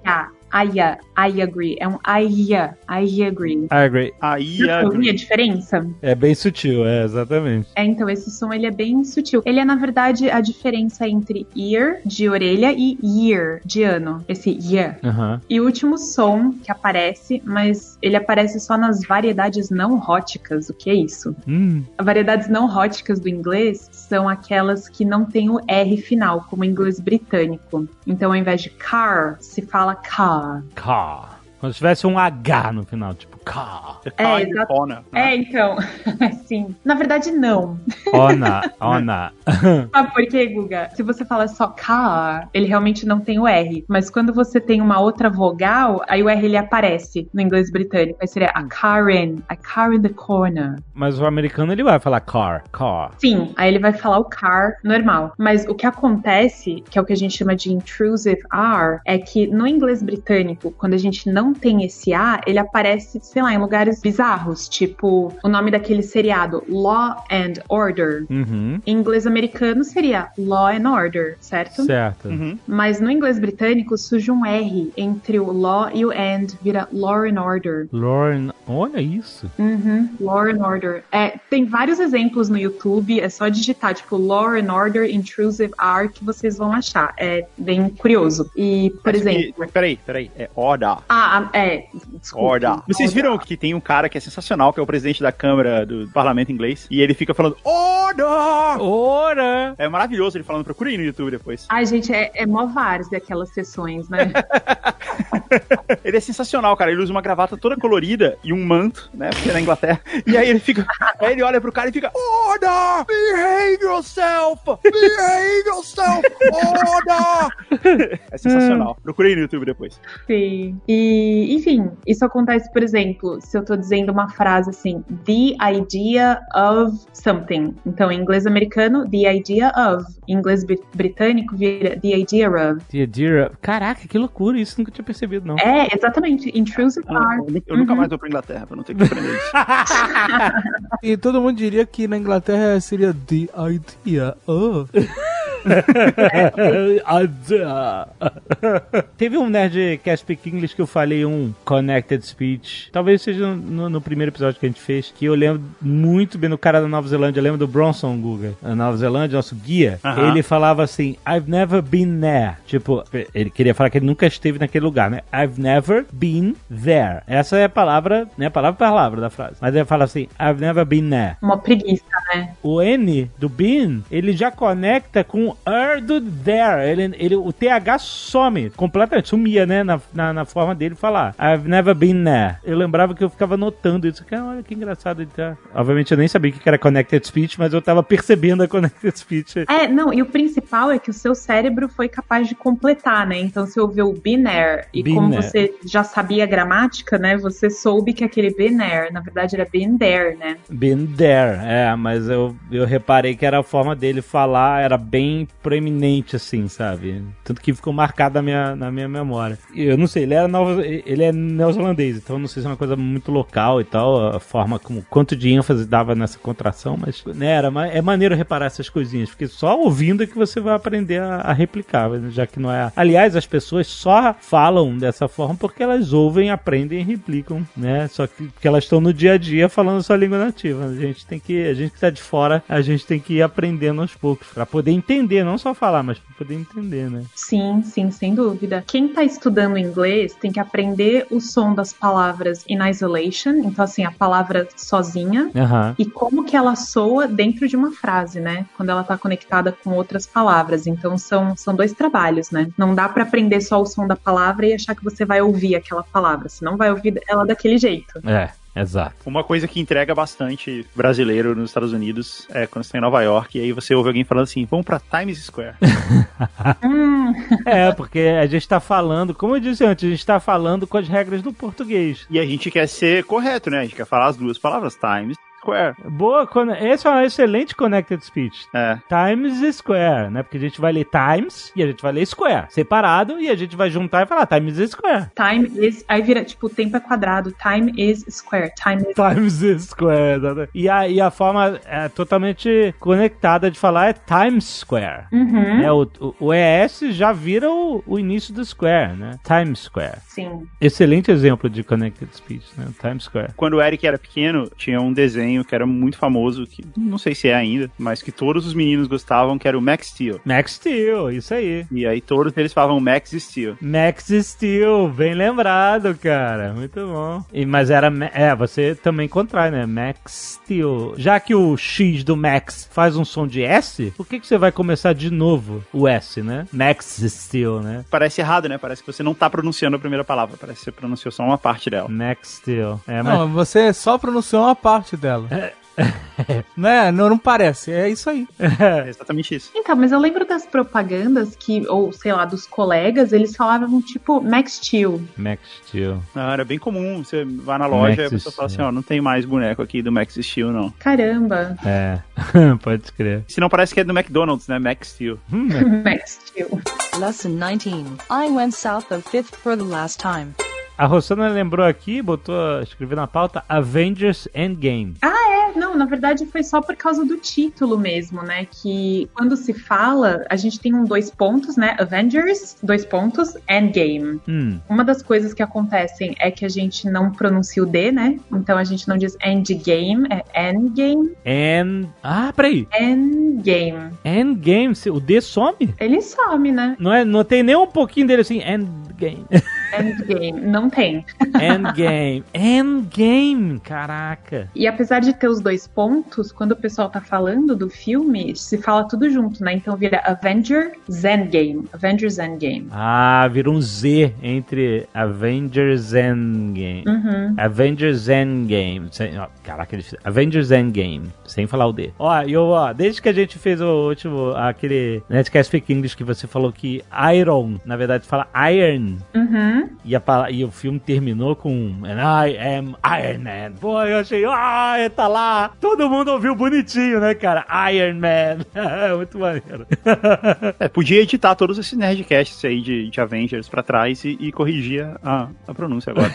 Speaker 3: a, I, a, I agree. É um I, a, I agree.
Speaker 2: I agree.
Speaker 4: I
Speaker 3: ouviu
Speaker 4: agree.
Speaker 3: a diferença?
Speaker 2: É bem sutil, é, exatamente.
Speaker 3: É, então, esse som ele é bem sutil. Ele é, na verdade, a diferença entre ear, de orelha, e year, de ano. Esse year.
Speaker 2: Aham.
Speaker 3: E o último som que aparece, mas ele aparece só nas variedades não róticas. O que é isso?
Speaker 2: Hum.
Speaker 3: As variedades não róticas do inglês são aquelas que não tem o R final, como o inglês britânico. Então, ao invés de car, se fala car.
Speaker 2: Car. Quando tivesse um H no final, tipo car
Speaker 3: É,
Speaker 4: the
Speaker 3: exato.
Speaker 4: corner, né?
Speaker 3: É, então, (laughs) sim. Na verdade, não.
Speaker 2: Ona, (laughs) ona. (laughs)
Speaker 3: Sabe por quê, Guga? Se você fala só car, ele realmente não tem o R. Mas quando você tem uma outra vogal, aí o R ele aparece no inglês britânico. Aí seria a car in, a car in the corner.
Speaker 2: Mas o americano ele vai falar car, car.
Speaker 3: Sim, aí ele vai falar o car normal. Mas o que acontece, que é o que a gente chama de intrusive R, é que no inglês britânico, quando a gente não tem esse A, ele aparece, sei lá, em lugares bizarros, tipo o nome daquele seriado, Law and Order.
Speaker 2: Uhum.
Speaker 3: Em inglês americano seria Law and Order, certo?
Speaker 2: Certo.
Speaker 4: Uhum.
Speaker 3: Mas no inglês britânico surge um R entre o law e o and, vira Law and Order.
Speaker 2: Lauren, olha isso.
Speaker 3: Uhum, Law and Order. É, tem vários exemplos no YouTube, é só digitar, tipo, Law and Order Intrusive R que vocês vão achar. É bem curioso. E, por
Speaker 4: Acho que-
Speaker 3: exemplo.
Speaker 4: Peraí, peraí. É order.
Speaker 3: Ah, ah, é. Desculpa.
Speaker 4: Order. Vocês viram que tem um cara que é sensacional, que é o presidente da Câmara do Parlamento Inglês, e ele fica falando Order!
Speaker 2: Ora!
Speaker 4: É maravilhoso ele falando, procura aí no YouTube depois.
Speaker 3: Ai, gente, é, é mó várzea aquelas sessões, né? (laughs) (laughs)
Speaker 4: Ele é sensacional, cara. Ele usa uma gravata toda colorida e um manto, né? Porque é na Inglaterra. E aí ele fica. (laughs) Aí ele olha pro cara e fica: Order! Behave yourself! Behave yourself! Order! É sensacional. (laughs) Procurei no YouTube depois.
Speaker 3: Sim. E, enfim, isso acontece, por exemplo, se eu tô dizendo uma frase assim, the idea of something. Então, em inglês americano, the idea of. Em inglês bri- britânico, vira the idea of.
Speaker 2: Dear, dear. Caraca, que loucura, isso nunca tinha percebido, não.
Speaker 3: É, exatamente. Intrusive
Speaker 4: Eu,
Speaker 3: part.
Speaker 4: eu- eu nunca mais vou pra Inglaterra pra não ter que aprender isso. (laughs) (laughs)
Speaker 5: E todo mundo diria que na Inglaterra seria the idea of. (laughs)
Speaker 2: Teve um Nerdcast Speak English que eu falei um Connected Speech. Talvez seja no, no primeiro episódio que a gente fez. Que eu lembro muito bem do cara da Nova Zelândia. Eu lembro do Bronson Guga. Na Nova Zelândia, nosso guia.
Speaker 4: Aham.
Speaker 2: Ele falava assim: I've never been there. Tipo, ele queria falar que ele nunca esteve naquele lugar, né? I've never been there. Essa é a palavra, né? Palavra por palavra da frase. Mas ele fala assim: I've never been there
Speaker 3: Uma preguiça, né?
Speaker 2: o N do been, ele já conecta com er do there. Ele, ele, o TH some completamente, sumia, né? Na, na, na forma dele falar. I've never been there. Eu lembrava que eu ficava notando isso. Cara, olha que engraçado. Ele tá... Obviamente eu nem sabia o que era Connected Speech, mas eu tava percebendo a Connected Speech.
Speaker 3: É, não, e o principal é que o seu cérebro foi capaz de completar, né? Então, se ouviu o binaire, e
Speaker 2: Been
Speaker 3: como
Speaker 2: there.
Speaker 3: você já sabia a gramática, né? Você soube que aquele binaire, na verdade, era been there, né?
Speaker 2: Been there, é, mas eu, eu reparei que era a forma dele falar, era bem proeminente, assim, sabe? Tanto que ficou marcado na minha, na minha memória. Eu não sei, ele, era nova, ele é neozelandês, então não sei se é uma coisa muito local e tal, a forma como, quanto de ênfase dava nessa contração, mas né, era, é maneiro reparar essas coisinhas, porque só ouvindo é que você vai aprender a, a replicar, já que não é. Aliás, as pessoas só falam dessa forma porque elas ouvem, aprendem e replicam, né? Só que porque elas estão no dia a dia falando sua língua nativa. A gente tem que, a gente que tá de fora, a gente tem que ir aprendendo aos poucos pra poder entender, não só falar, mas pra poder entender, né?
Speaker 3: Sim, sim, sem dúvida. Quem tá estudando inglês tem que aprender o som das palavras in isolation, então assim, a palavra sozinha, e como que ela soa dentro de uma frase, né? Quando ela tá conectada com outras palavras. Então são, são dois trabalhos, né? Não dá pra aprender só o som da palavra e achar que você vai ouvir aquela palavra. Você não vai ouvir ela daquele jeito.
Speaker 2: É, exato.
Speaker 4: Uma coisa que entrega bastante brasileiro nos Estados Unidos é quando você tá em Nova York e aí você ouve alguém falando assim: vamos pra Times Square. (laughs) (laughs)
Speaker 2: É, porque a gente tá falando, como eu disse antes, a gente tá falando com as regras do português.
Speaker 4: E a gente quer ser correto, né? A gente quer falar as duas palavras, Times Square.
Speaker 2: Boa, con- esse é um excelente connected speech.
Speaker 4: É.
Speaker 2: Times Square, né? Porque a gente vai ler Times e a gente vai ler Square. Separado e a gente vai juntar e falar Times Square.
Speaker 3: time is. Aí vira, tipo, o tempo é quadrado. Time is square. Time is.
Speaker 2: Times Square, exatamente. E a, e a forma é, totalmente conectada de falar é Times Square.
Speaker 3: Uhum.
Speaker 2: É, o, o, o ES já vira o, o início do Square, né? Times Square.
Speaker 3: Sim.
Speaker 2: Excelente exemplo de connected speech, né? Times Square.
Speaker 4: Quando o Eric era pequeno, tinha um desenho que era muito famoso, que não sei se é ainda, mas que todos os meninos gostavam, que era o Max Steel.
Speaker 2: Max Steel, isso aí.
Speaker 4: E aí todos eles falavam Max Steel.
Speaker 2: Max Steel, bem lembrado, cara. Muito bom. E, mas era. É, você também contrai, né? Max Steel. Já que o X do Max faz um som de S, por que, que você vai começar de novo o S, né? Max Steel, né?
Speaker 4: Parece errado, né? Parece que você não tá pronunciando a primeira palavra, parece que você pronunciou só uma parte dela.
Speaker 2: Max Steel. É, mas.
Speaker 5: Não, você só pronunciou uma parte dela. (laughs) né? Não, não parece. É isso aí. (laughs)
Speaker 4: É exatamente isso.
Speaker 3: Então, mas eu lembro das propagandas que, ou sei lá, dos colegas, eles falavam tipo Max Steel.
Speaker 2: Max Steel.
Speaker 4: Ah, era bem comum, você vai na loja
Speaker 2: Max
Speaker 4: e a pessoa fala assim, ó, não tem mais boneco aqui do Max Steel, não.
Speaker 3: Caramba,
Speaker 2: É. (laughs) Pode crer.
Speaker 4: Se não parece que é do McDonald's, né? Max Steel.
Speaker 3: Max Steel.
Speaker 6: Lesson 19. I went south of 5th for the last time.
Speaker 2: A Rossana lembrou aqui, botou, escreveu na pauta Avengers Endgame.
Speaker 3: É, não, na verdade foi só por causa do título mesmo, né? Que quando se fala, a gente tem um dois pontos, né? Avengers, dois pontos, Endgame.
Speaker 2: Hum.
Speaker 3: Uma das coisas que acontecem é que a gente não pronuncia o D, né? Então a gente não diz endgame, é endgame,
Speaker 2: End. Ah, peraí.
Speaker 3: endgame.
Speaker 2: Endgame, o D some?
Speaker 3: Ele some, né?
Speaker 2: Não, é, não tem nem um pouquinho dele assim, Endgame. (laughs)
Speaker 3: Endgame. Não tem.
Speaker 2: Endgame. (laughs) Endgame, caraca.
Speaker 3: E apesar de ter os dois pontos, quando o pessoal tá falando do filme, se fala tudo junto, né? Então vira Avenger Endgame. Avengers Endgame.
Speaker 2: Ah, vira um Z entre Avengers Endgame.
Speaker 3: Uhum.
Speaker 2: Avengers Endgame. Sem, ó, caraca, eles fizeram- Avengers Endgame. Sem falar o D. Ó, e eu, ó, desde que a gente fez o último, aquele Netcast Speak English que você falou que Iron, na verdade fala Iron.
Speaker 3: Uhum.
Speaker 2: E, a e o filme terminou com And I am Iron Man. Pô, eu achei, ah, tá lá. Todo mundo ouviu bonitinho, né, cara? Iron Man. (laughs) Muito maneiro.
Speaker 4: É, podia editar todos esses Nerdcasts aí de, de Avengers pra trás e, e corrigir a, a pronúncia agora.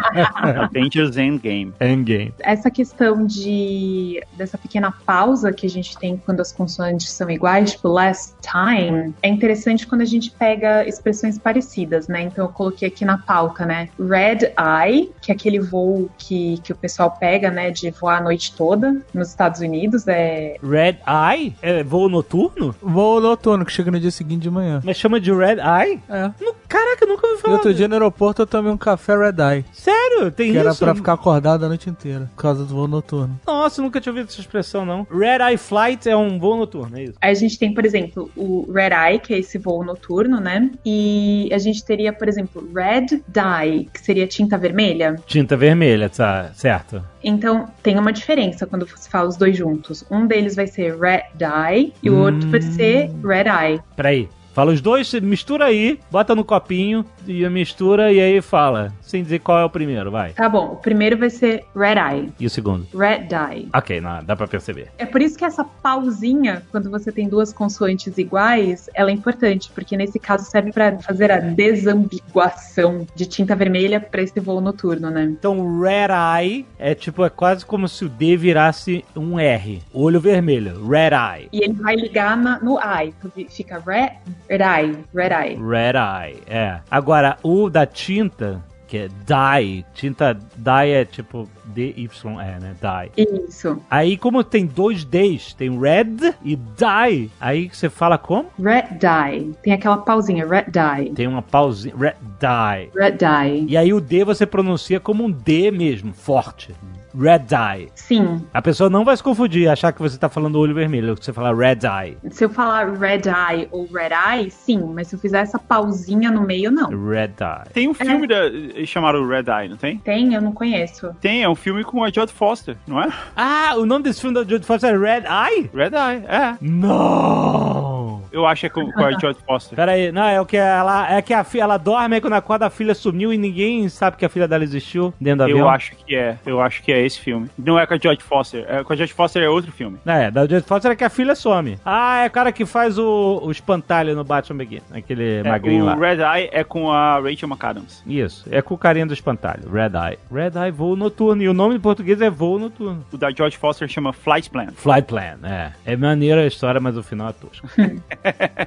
Speaker 4: (laughs) Avengers Endgame.
Speaker 2: Endgame.
Speaker 3: Essa questão de dessa pequena pausa que a gente tem quando as consoantes são iguais, tipo last time, é interessante quando a gente pega expressões parecidas, né? Então eu coloquei aqui na pauta, né? Eh? Red Eye, que é aquele voo que, que o pessoal pega, né? De voar a noite toda nos Estados Unidos, é
Speaker 2: Red Eye? É voo noturno?
Speaker 5: Voo noturno, que chega no dia seguinte de manhã.
Speaker 2: Mas chama de Red Eye?
Speaker 5: É.
Speaker 2: Nu- Caraca, eu nunca ouvi
Speaker 5: E
Speaker 2: falar.
Speaker 5: outro dia no aeroporto eu tomei um café Red Eye.
Speaker 2: Sério? Tem
Speaker 5: Que
Speaker 2: isso?
Speaker 5: era pra ficar acordado a noite inteira, por causa do voo noturno.
Speaker 2: Nossa, nunca tinha ouvido essa expressão, não. Red Eye Flight é um voo noturno, é isso?
Speaker 3: Aí a gente tem, por exemplo, o Red Eye, que é esse voo noturno, né? E a gente teria, por exemplo, Red Dye, que seria tinta vermelha.
Speaker 2: Tinta vermelha, tá certo.
Speaker 3: Então, tem uma diferença quando você fala os dois juntos. Um deles vai ser Red Dye e o outro vai ser Red Eye.
Speaker 2: Peraí. Fala os dois, mistura aí, bota no copinho e mistura e aí fala. Sem dizer qual é o primeiro, vai.
Speaker 3: Tá bom, o primeiro vai ser Red Eye,
Speaker 2: E o segundo?
Speaker 3: Red Dye.
Speaker 2: Ok, não, dá pra perceber.
Speaker 3: É por isso que essa pausinha, quando você tem duas consoantes iguais, ela é importante, porque nesse caso serve pra fazer a desambiguação de tinta vermelha pra esse voo noturno, né?
Speaker 2: Então, Red Eye é tipo, é quase como se o D virasse um R. Olho vermelho, Red Eye.
Speaker 3: E ele vai ligar na- no eye, então fica red, red eye, red eye.
Speaker 2: Red Eye, é. Agora, o da tinta, que é dye, tinta dye é tipo D-Y-E, né? Dye.
Speaker 3: Isso,
Speaker 2: Aí, como tem dois Ds, tem red e dye, aí você fala como?
Speaker 3: red dye. Tem aquela pausinha, red dye,
Speaker 2: Tem uma pausinha, red dye.
Speaker 3: red dye.
Speaker 2: E aí o D você pronuncia como um D mesmo, forte. Red Eye.
Speaker 3: Sim,
Speaker 2: A pessoa não vai se confundir, achar que você tá falando olho vermelho, que você fala Red Eye.
Speaker 3: se eu falar red eye ou red eye, sim, mas se eu fizer essa pausinha no meio, não.
Speaker 2: Red Eye.
Speaker 4: Tem um filme da, chamado Red Eye, não tem?
Speaker 3: Tem? Eu não conheço.
Speaker 4: Tem, é um filme com a Jodie Foster, não é?
Speaker 2: Ah, o nome desse filme da Jodie Foster é Red Eye?
Speaker 4: Red Eye, é.
Speaker 2: Não!
Speaker 4: Eu acho que é com, a Jodie Foster.
Speaker 2: Pera aí, não, é o que ela. É que a filha ela dorme aí quando acorda a filha sumiu e ninguém sabe que a filha dela existiu dentro do avião.
Speaker 4: Eu acho que é, eu acho que é esse filme. Não é com a Jodie Foster, é, com a Jodie Foster é outro filme.
Speaker 2: É, da Jodie Foster é que a filha some. Ah, é o cara que faz o, o espantalho no Batman Begin, aquele
Speaker 4: É,
Speaker 2: magrinho
Speaker 4: o
Speaker 2: lá.
Speaker 4: Red Eye é com a Rachel McAdams.
Speaker 2: Isso, é com o carinha do espantalho, Red Eye. Red Eye voo noturno, e o nome em português é voo noturno.
Speaker 4: O da Jodie Foster chama Flight Plan.
Speaker 2: Flight Plan, é. É maneira a história, mas o final é tosco. (laughs)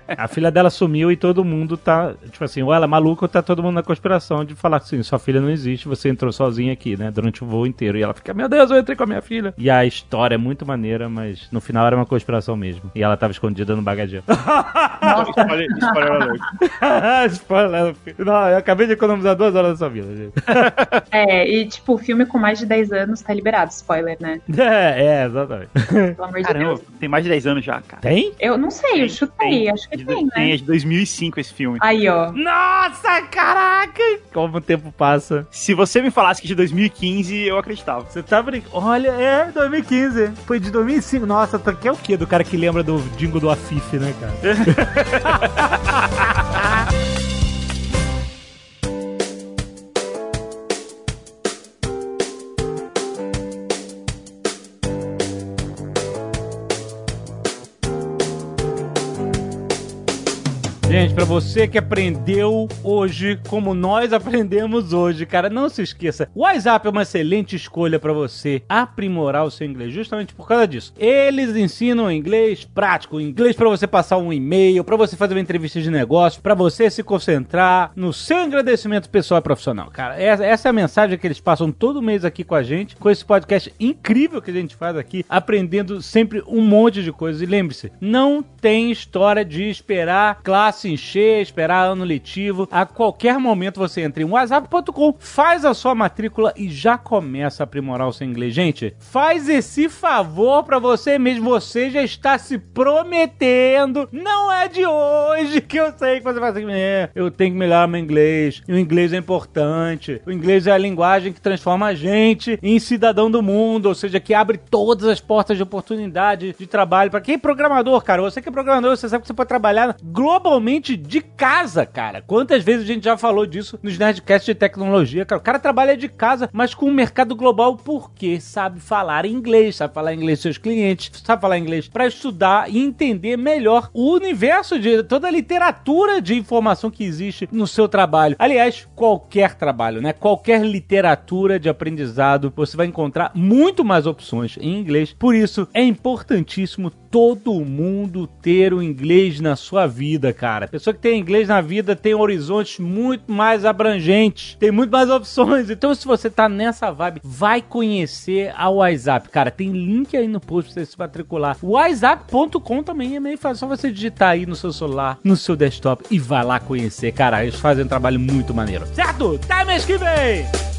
Speaker 2: a filha dela sumiu e todo mundo tá, tipo assim, ou ela é maluca ou tá todo mundo na conspiração de falar assim, sua filha não existe, você entrou sozinha aqui, né, durante o voo inteiro. E ela fica, meu Deus, eu entrei com a minha filha. E a história é muito maneira, mas no final era uma conspiração mesmo. E ela tava escondida no bagageiro.
Speaker 4: spoiler, spoiler. (laughs)
Speaker 2: Não, eu acabei de economizar duas horas da sua vida, gente. (laughs)
Speaker 3: É, e tipo, o filme com mais de 10 anos tá liberado, spoiler, né? (laughs)
Speaker 2: É, é, exatamente.
Speaker 3: Pelo amor de
Speaker 4: Caramba,
Speaker 3: Deus.
Speaker 4: tem mais de 10 anos já, cara.
Speaker 2: Tem?
Speaker 3: Eu não sei, eu chutei, acho que
Speaker 4: De-
Speaker 3: tem,
Speaker 4: Tem,
Speaker 3: né?
Speaker 4: é de 2005 esse filme.
Speaker 3: Aí, ó.
Speaker 2: Nossa, caraca! Como o tempo passa.
Speaker 4: Se você me falasse que de 2015, eu acreditava.
Speaker 2: Você tá brincando? Olha, é 2015. Foi de 2005. Nossa, tá- que é o quê? Do cara que lembra do jingle do Afif, né, cara? (laughs) Pra você que aprendeu hoje, como nós aprendemos hoje, cara, não se esqueça. O WhatsApp é uma excelente escolha pra você aprimorar o seu inglês, justamente por causa disso. Eles ensinam inglês prático, inglês pra você passar um e-mail, pra você fazer uma entrevista de negócio, pra você se concentrar no seu agradecimento pessoal e profissional. Cara, essa, é a mensagem que eles passam todo mês aqui com a gente, com esse podcast incrível que a gente faz aqui, aprendendo sempre um monte de coisas. E lembre-se, não tem história de esperar classe se encher, esperar ano letivo. A qualquer momento você entra em whatsapp.com, faz a sua matrícula e já começa a aprimorar o seu inglês. Gente, faz esse favor pra você mesmo. Você já está se prometendo. Não é de hoje que eu sei que você vai assim, é, eu tenho que melhorar meu inglês. E o inglês é importante. O inglês é a linguagem que transforma a gente em cidadão do mundo, ou seja, que abre todas as portas de oportunidade de trabalho. Pra quem é programador, cara, você que é programador, você sabe que você pode trabalhar globalmente de casa, cara. Quantas vezes a gente já falou disso nos Nerdcasts de tecnologia, cara? O cara trabalha de casa, mas com o mercado global porque sabe falar inglês, sabe falar inglês seus clientes, sabe falar inglês para estudar e entender melhor o universo de toda a literatura de informação que existe no seu trabalho. Aliás, qualquer trabalho, né? Qualquer literatura de aprendizado, você vai encontrar muito mais opções em inglês. Por isso, é importantíssimo todo mundo ter o inglês na sua vida, cara. Pessoa que tem inglês na vida tem horizontes muito mais abrangentes, tem muito mais opções. Então, se você tá nessa vibe, vai conhecer a WhatsApp. Cara, tem link aí no post pra você se matricular. WhatsApp.com também é meio fácil. Só você digitar aí no seu celular, no seu desktop e vai lá conhecer. Cara, eles fazem um trabalho muito maneiro. Certo? Até mês que vem!